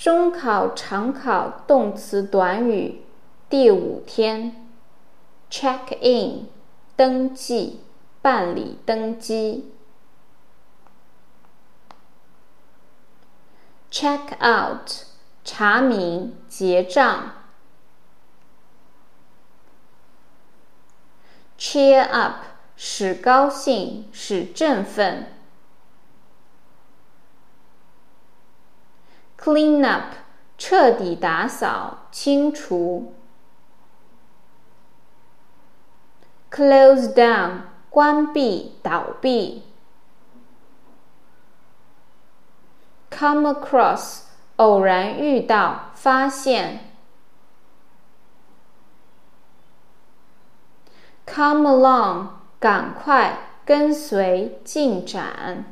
中考常考动词短语第五天，check in，登记，办理登机。check out，查明，结账。cheer up，使高兴，使振奋。clean up，彻底打扫、清除。close down，关闭、倒闭。come across，偶然遇到、发现。come along，赶快、跟随、进展。